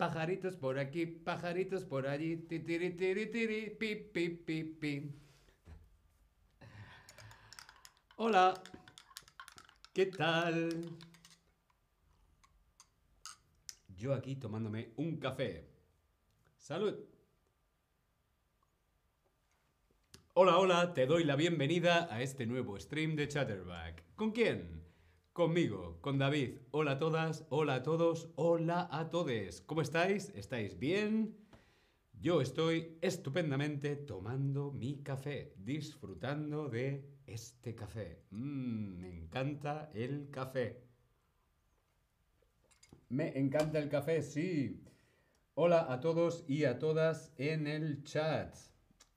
Pajaritos por aquí, pajaritos por allí, tiri tiri tiri, pi pi pi pi. Hola, ¿qué tal? Yo aquí tomándome un café. Salud. Hola, hola, te doy la bienvenida a este nuevo stream de Chatterback. ¿Con quién? Conmigo, con David. Hola a todas, hola a todos, hola a todes. ¿Cómo estáis? ¿Estáis bien? Yo estoy estupendamente tomando mi café, disfrutando de este café. Mmm, me encanta el café. Me encanta el café, sí. Hola a todos y a todas en el chat.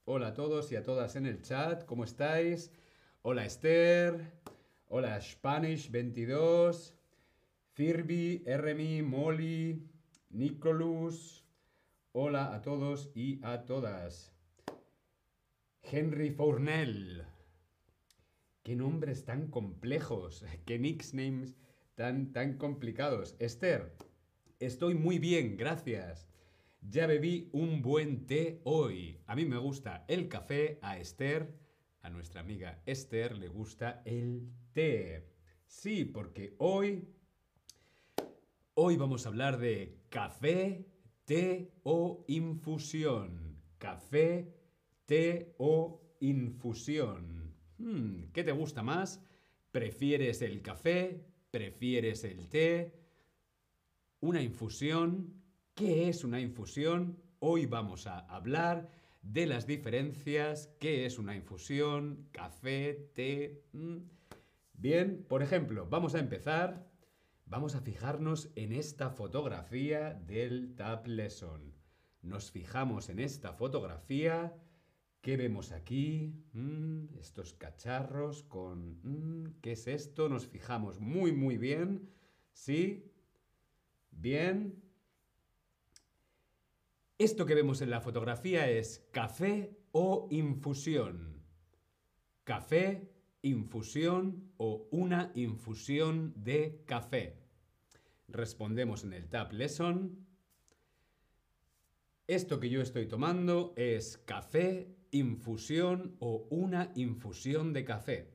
Hola a todos y a todas en el chat. ¿Cómo estáis? Hola Esther. Hola Spanish22. Firby, Rmi, Molly, Nicolus. Hola a todos y a todas. Henry Fournel. Qué nombres tan complejos. Qué nicknames tan, tan complicados. Esther, estoy muy bien, gracias. Ya bebí un buen té hoy. A mí me gusta el café, a Esther, a nuestra amiga Esther, le gusta el té. Sí, porque hoy, hoy vamos a hablar de café, té o infusión. Café, té o infusión. Hmm, ¿Qué te gusta más? ¿Prefieres el café? ¿Prefieres el té? ¿Una infusión? ¿Qué es una infusión? Hoy vamos a hablar de las diferencias. ¿Qué es una infusión? ¿Café? ¿Té? Mm. Bien, por ejemplo, vamos a empezar. Vamos a fijarnos en esta fotografía del Tab Lesson. Nos fijamos en esta fotografía. ¿Qué vemos aquí? Mm, estos cacharros con... Mm, ¿Qué es esto? Nos fijamos muy, muy bien. ¿Sí? Bien. Esto que vemos en la fotografía es café o infusión. Café, infusión o una infusión de café. Respondemos en el Tab Lesson. Esto que yo estoy tomando es café, infusión o una infusión de café.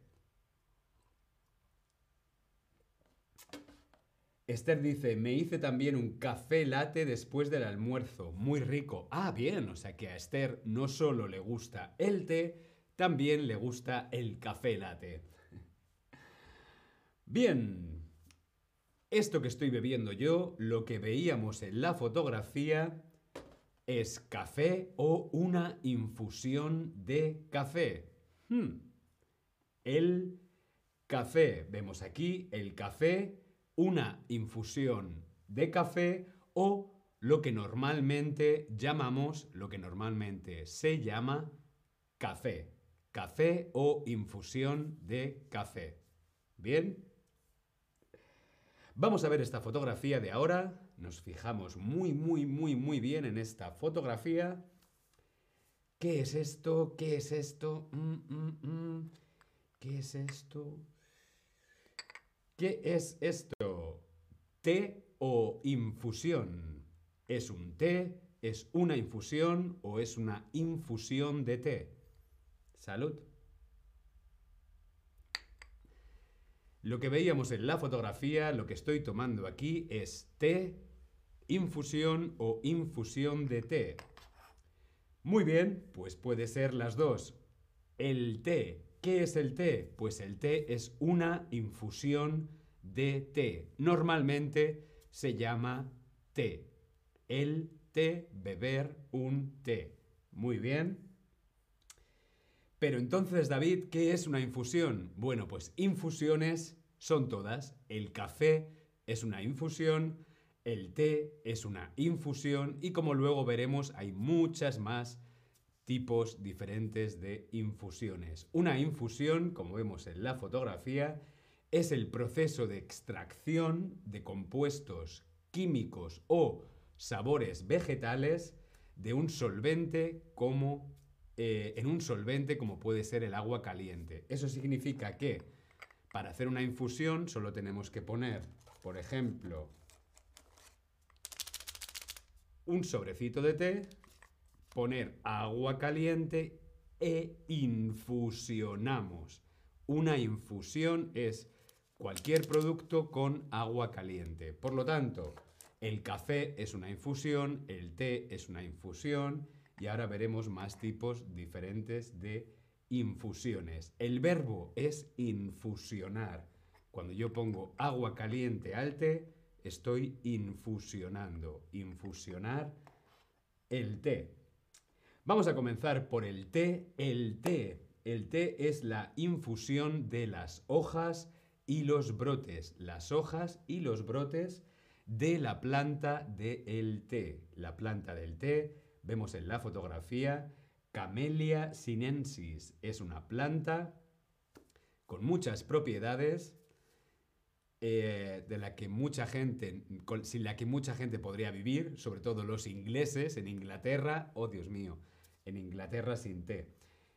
Esther dice, me hice también un café latte después del almuerzo, muy rico. Ah, bien, o sea que a Esther no solo le gusta el té, también le gusta el café latte. Bien, esto que estoy bebiendo yo, lo que veíamos en la fotografía, es café o una infusión de café. Hmm. El café, vemos aquí el café una infusión de café o lo que normalmente llamamos, lo que normalmente se llama café. Café o infusión de café. ¿Bien? Vamos a ver esta fotografía de ahora. Nos fijamos muy, muy, muy, muy bien en esta fotografía. ¿Qué es esto? ¿Qué es esto? Mm, mm, mm. ¿Qué es esto? ¿Qué es esto? ¿Té o infusión? ¿Es un té? ¿Es una infusión o es una infusión de té? Salud. Lo que veíamos en la fotografía, lo que estoy tomando aquí es té, infusión o infusión de té. Muy bien, pues puede ser las dos. El té ¿Qué es el té? Pues el té es una infusión de té. Normalmente se llama té. El té, beber un té. Muy bien. Pero entonces, David, ¿qué es una infusión? Bueno, pues infusiones son todas. El café es una infusión, el té es una infusión y como luego veremos hay muchas más tipos diferentes de infusiones. Una infusión, como vemos en la fotografía, es el proceso de extracción de compuestos químicos o sabores vegetales de un solvente como eh, en un solvente como puede ser el agua caliente. Eso significa que para hacer una infusión solo tenemos que poner, por ejemplo, un sobrecito de té, poner agua caliente e infusionamos. Una infusión es cualquier producto con agua caliente. Por lo tanto, el café es una infusión, el té es una infusión y ahora veremos más tipos diferentes de infusiones. El verbo es infusionar. Cuando yo pongo agua caliente al té, estoy infusionando. Infusionar el té. Vamos a comenzar por el té. El té. El té es la infusión de las hojas y los brotes. Las hojas y los brotes de la planta del té. La planta del té, vemos en la fotografía, Camellia sinensis. Es una planta con muchas propiedades eh, de la que mucha gente, sin la que mucha gente podría vivir, sobre todo los ingleses en Inglaterra, oh Dios mío, en Inglaterra sin té.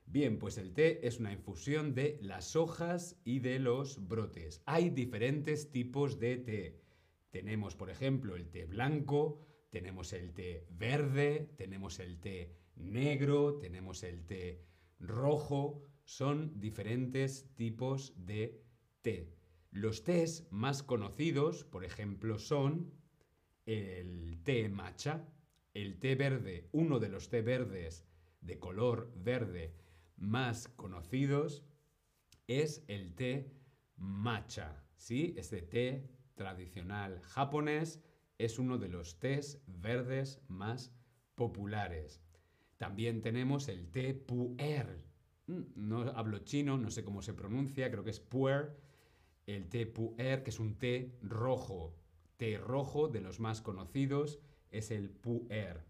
Bien, pues el té es una infusión de las hojas y de los brotes. Hay diferentes tipos de té. Tenemos, por ejemplo, el té blanco, tenemos el té verde, tenemos el té negro, tenemos el té rojo. Son diferentes tipos de té. Los tés más conocidos, por ejemplo, son el té matcha, el té verde, uno de los té verdes de color verde más conocidos es el té matcha, ¿sí? Este té tradicional japonés es uno de los tés verdes más populares. También tenemos el té pu'er. Mm, no hablo chino, no sé cómo se pronuncia, creo que es pu'er el té pu'er, que es un té rojo. Té rojo, de los más conocidos, es el pu'er.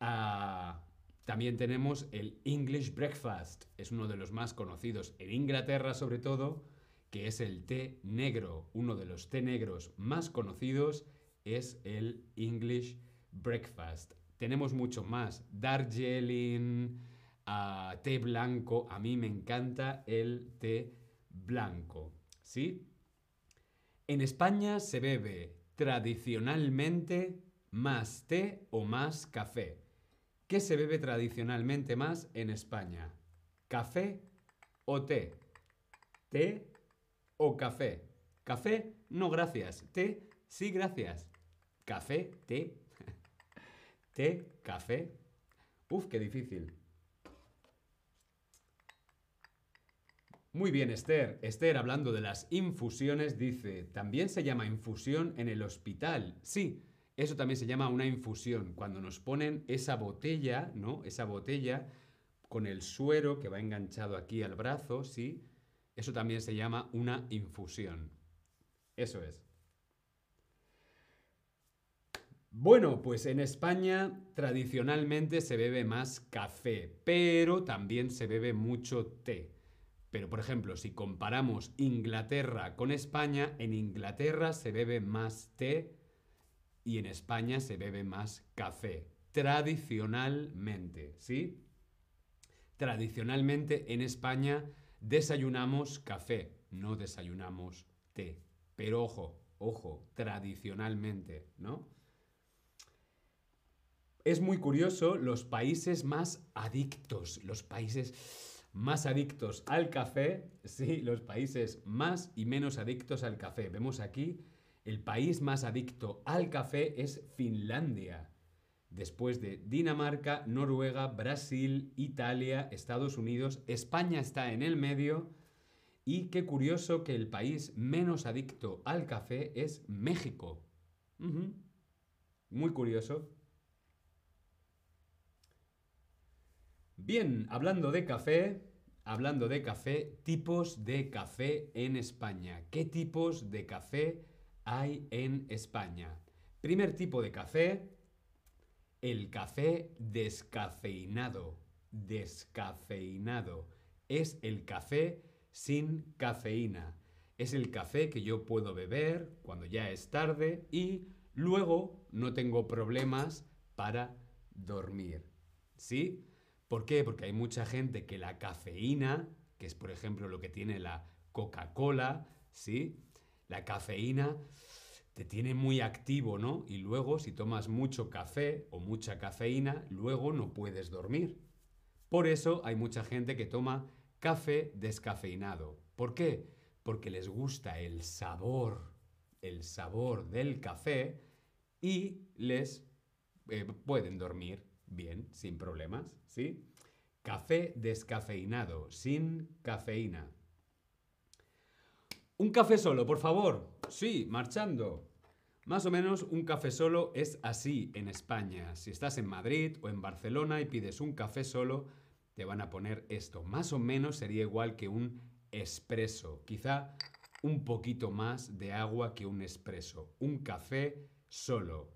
Ah, también tenemos el English Breakfast, es uno de los más conocidos en Inglaterra sobre todo, que es el té negro. Uno de los té negros más conocidos es el English Breakfast. Tenemos mucho más. Darjeeling, ah, té blanco. A mí me encanta el té blanco. ¿Sí? En España se bebe tradicionalmente más té o más café. ¿Qué se bebe tradicionalmente más en España? ¿Café o té? ¿Té o café? ¿Café? No, gracias. ¿Té? Sí, gracias. ¿Café? ¿Té? ¿Té? ¿Café? Uf, qué difícil. Muy bien, Esther. Esther, hablando de las infusiones, dice, también se llama infusión en el hospital. Sí, eso también se llama una infusión. Cuando nos ponen esa botella, ¿no? Esa botella con el suero que va enganchado aquí al brazo, sí, eso también se llama una infusión. Eso es. Bueno, pues en España tradicionalmente se bebe más café, pero también se bebe mucho té. Pero, por ejemplo, si comparamos Inglaterra con España, en Inglaterra se bebe más té y en España se bebe más café. Tradicionalmente, ¿sí? Tradicionalmente en España desayunamos café, no desayunamos té. Pero ojo, ojo, tradicionalmente, ¿no? Es muy curioso los países más adictos, los países más adictos al café, sí, los países más y menos adictos al café. Vemos aquí, el país más adicto al café es Finlandia. Después de Dinamarca, Noruega, Brasil, Italia, Estados Unidos, España está en el medio. Y qué curioso que el país menos adicto al café es México. Muy curioso. Bien, hablando de café, hablando de café, tipos de café en España. ¿Qué tipos de café hay en España? Primer tipo de café, el café descafeinado. Descafeinado. Es el café sin cafeína. Es el café que yo puedo beber cuando ya es tarde y luego no tengo problemas para dormir. ¿Sí? ¿Por qué? Porque hay mucha gente que la cafeína, que es por ejemplo lo que tiene la Coca-Cola, ¿sí? La cafeína te tiene muy activo, ¿no? Y luego, si tomas mucho café o mucha cafeína, luego no puedes dormir. Por eso hay mucha gente que toma café descafeinado. ¿Por qué? Porque les gusta el sabor, el sabor del café y les eh, pueden dormir bien, sin problemas, ¿sí? Café descafeinado, sin cafeína. Un café solo, por favor. Sí, marchando. Más o menos un café solo es así en España. Si estás en Madrid o en Barcelona y pides un café solo, te van a poner esto. Más o menos sería igual que un espresso. Quizá un poquito más de agua que un espresso. Un café solo.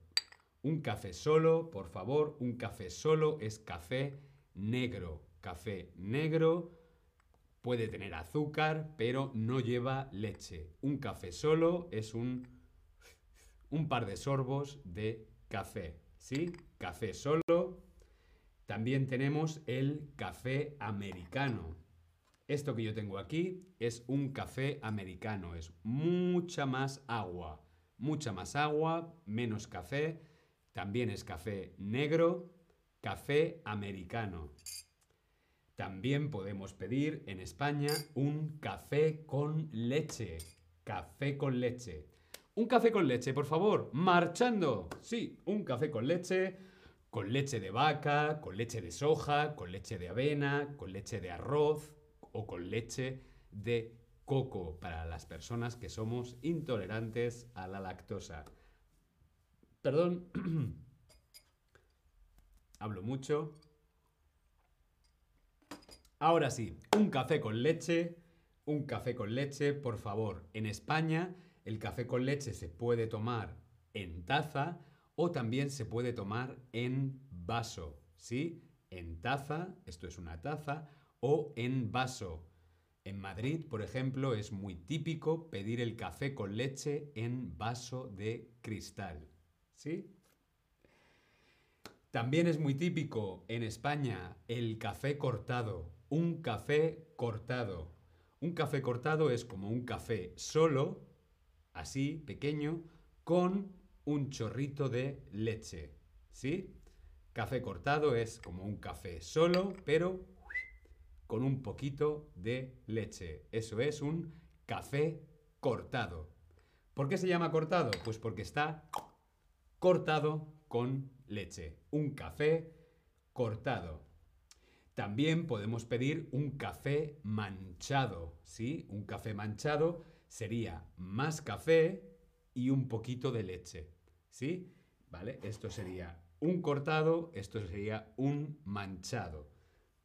Un café solo, por favor, un café solo es café negro. Café negro puede tener azúcar, pero no lleva leche. Un café solo es un, un par de sorbos de café. ¿Sí? Café solo. También tenemos el café americano. Esto que yo tengo aquí es un café americano. Es mucha más agua. Mucha más agua, menos café también es café negro, café americano. También podemos pedir en España un café con leche. Café con leche. Un café con leche, por favor. Marchando. Sí, un café con leche. Con leche de vaca, con leche de soja, con leche de avena, con leche de arroz o con leche de coco para las personas que somos intolerantes a la lactosa. Perdón. Hablo mucho. Ahora sí, un café con leche. Un café con leche, por favor. En España, el café con leche se puede tomar en taza o también se puede tomar en vaso. ¿Sí? En taza, esto es una taza, o en vaso. En Madrid, por ejemplo, es muy típico pedir el café con leche en vaso de cristal. ¿Sí? También es muy típico en España el café cortado. Un café cortado. Un café cortado es como un café solo, así, pequeño, con un chorrito de leche. ¿Sí? Café cortado es como un café solo, pero con un poquito de leche. Eso es un café cortado. ¿Por qué se llama cortado? Pues porque está cortado con leche. Un café cortado. También podemos pedir un café manchado, ¿sí? Un café manchado sería más café y un poquito de leche, ¿sí? ¿Vale? Esto sería un cortado, esto sería un manchado.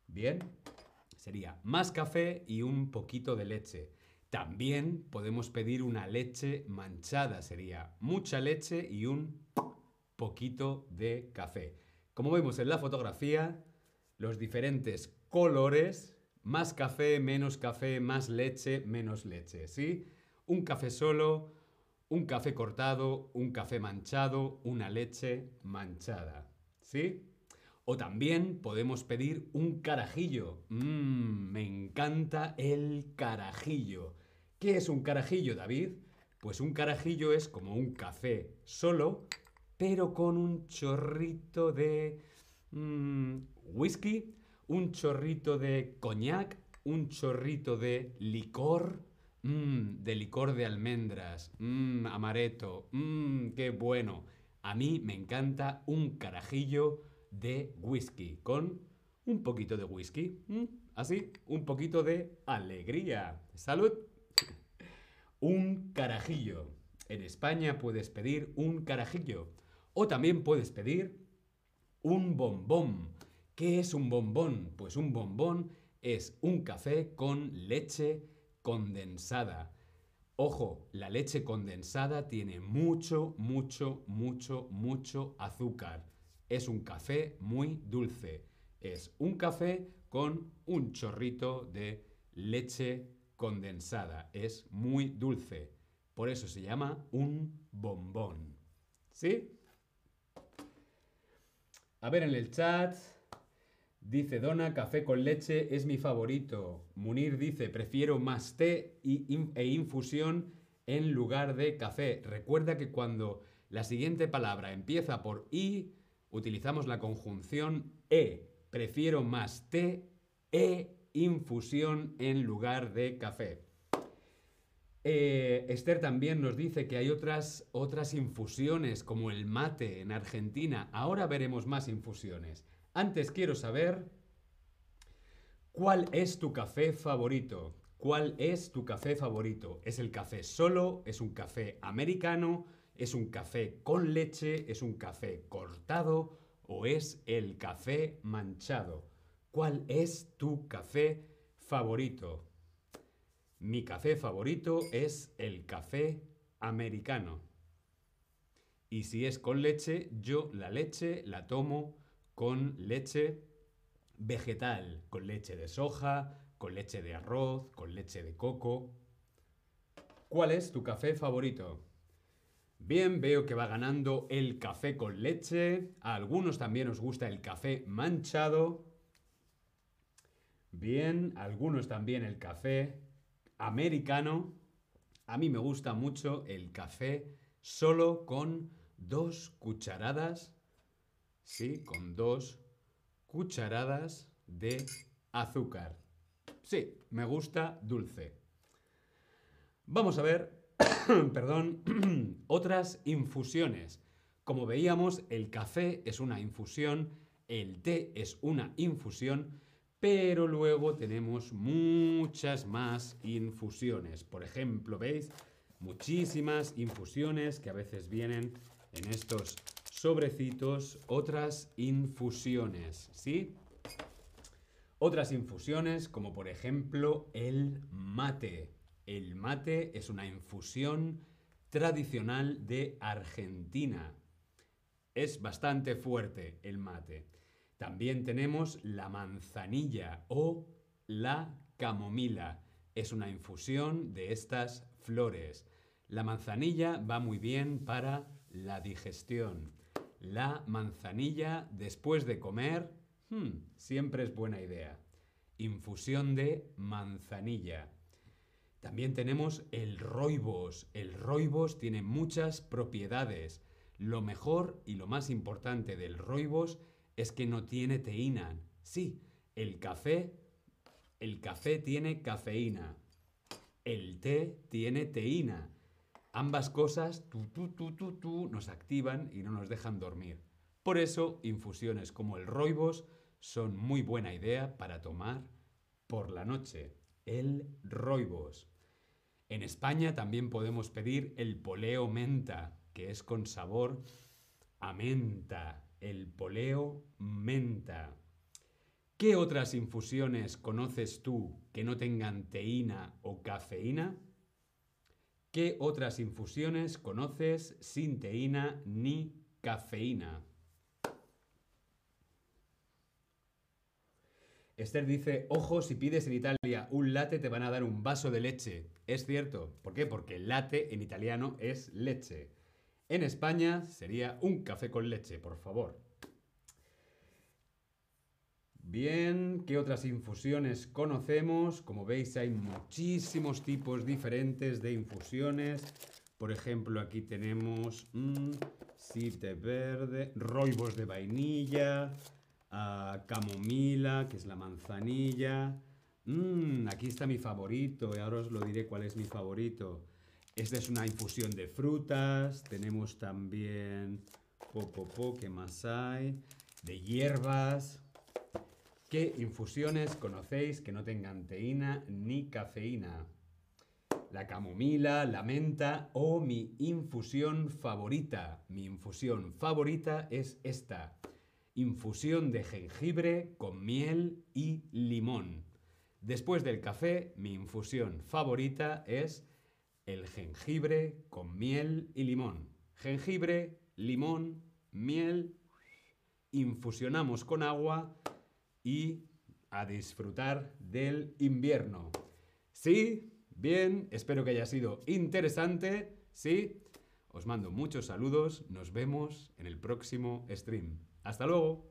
Bien, sería más café y un poquito de leche. También podemos pedir una leche manchada, sería mucha leche y un poquito de café. Como vemos en la fotografía, los diferentes colores, más café, menos café, más leche, menos leche, ¿sí? Un café solo, un café cortado, un café manchado, una leche manchada, ¿sí? O también podemos pedir un carajillo. Mmm, me encanta el carajillo. ¿Qué es un carajillo, David? Pues un carajillo es como un café solo, pero con un chorrito de mm, whisky, un chorrito de coñac, un chorrito de licor, mm, de licor de almendras, mm, amareto, qué bueno. A mí me encanta un carajillo de whisky con un poquito de whisky, así, un poquito de alegría. Salud. Un carajillo. En España puedes pedir un carajillo. O también puedes pedir un bombón. ¿Qué es un bombón? Pues un bombón es un café con leche condensada. Ojo, la leche condensada tiene mucho, mucho, mucho, mucho azúcar. Es un café muy dulce. Es un café con un chorrito de leche condensada. Es muy dulce. Por eso se llama un bombón. ¿Sí? A ver en el chat. Dice Dona, café con leche es mi favorito. Munir dice, prefiero más té e infusión en lugar de café. Recuerda que cuando la siguiente palabra empieza por I, utilizamos la conjunción E. Prefiero más té, E, infusión en lugar de café. Eh, Esther también nos dice que hay otras, otras infusiones, como el mate en Argentina. Ahora veremos más infusiones. Antes quiero saber cuál es tu café favorito. ¿Cuál es tu café favorito? ¿Es el café solo? ¿Es un café americano? ¿Es un café con leche? ¿Es un café cortado? ¿O es el café manchado? ¿Cuál es tu café favorito? Mi café favorito es el café americano. Y si es con leche, yo la leche la tomo con leche vegetal, con leche de soja, con leche de arroz, con leche de coco. ¿Cuál es tu café favorito? Bien, veo que va ganando el café con leche. A algunos también os gusta el café manchado. Bien, a algunos también el café americano. A mí me gusta mucho el café solo con dos cucharadas. Sí, con dos cucharadas de azúcar. Sí, me gusta dulce. Vamos a ver, perdón, otras infusiones. Como veíamos, el café es una infusión, el té es una infusión, pero luego tenemos muchas más infusiones. Por ejemplo, ¿veis? Muchísimas infusiones que a veces vienen en estos sobrecitos, otras infusiones, ¿sí? Otras infusiones como por ejemplo el mate. El mate es una infusión tradicional de Argentina. Es bastante fuerte el mate. También tenemos la manzanilla o la camomila. Es una infusión de estas flores. La manzanilla va muy bien para la digestión. La manzanilla después de comer, hmm, siempre es buena idea. Infusión de manzanilla. También tenemos el roibos. El roibos tiene muchas propiedades. Lo mejor y lo más importante del roibos es que no tiene teína. Sí, el café, el café tiene cafeína. El té tiene teína. Ambas cosas tú, tú, tú, tú, tú, nos activan y no nos dejan dormir. Por eso, infusiones como el roibos son muy buena idea para tomar por la noche. El roibos. En España también podemos pedir el poleo menta, que es con sabor a menta el poleo menta. ¿Qué otras infusiones conoces tú que no tengan teína o cafeína? ¿Qué otras infusiones conoces sin teína ni cafeína? Esther dice, ojo, si pides en Italia un latte te van a dar un vaso de leche. Es cierto. ¿Por qué? Porque latte en italiano es leche. En España sería un café con leche, por favor. Bien, ¿qué otras infusiones conocemos? Como veis hay muchísimos tipos diferentes de infusiones. Por ejemplo, aquí tenemos mmm, verde, roibos de vainilla, ah, camomila, que es la manzanilla. Mmm, aquí está mi favorito y ahora os lo diré cuál es mi favorito. Esta es una infusión de frutas. Tenemos también popopo, ¿qué más hay? De hierbas. ¿Qué infusiones conocéis que no tengan teína ni cafeína? La camomila, la menta o mi infusión favorita. Mi infusión favorita es esta. Infusión de jengibre con miel y limón. Después del café, mi infusión favorita es el jengibre con miel y limón. Jengibre, limón, miel, infusionamos con agua y a disfrutar del invierno. ¿Sí? Bien, espero que haya sido interesante. ¿Sí? Os mando muchos saludos, nos vemos en el próximo stream. Hasta luego.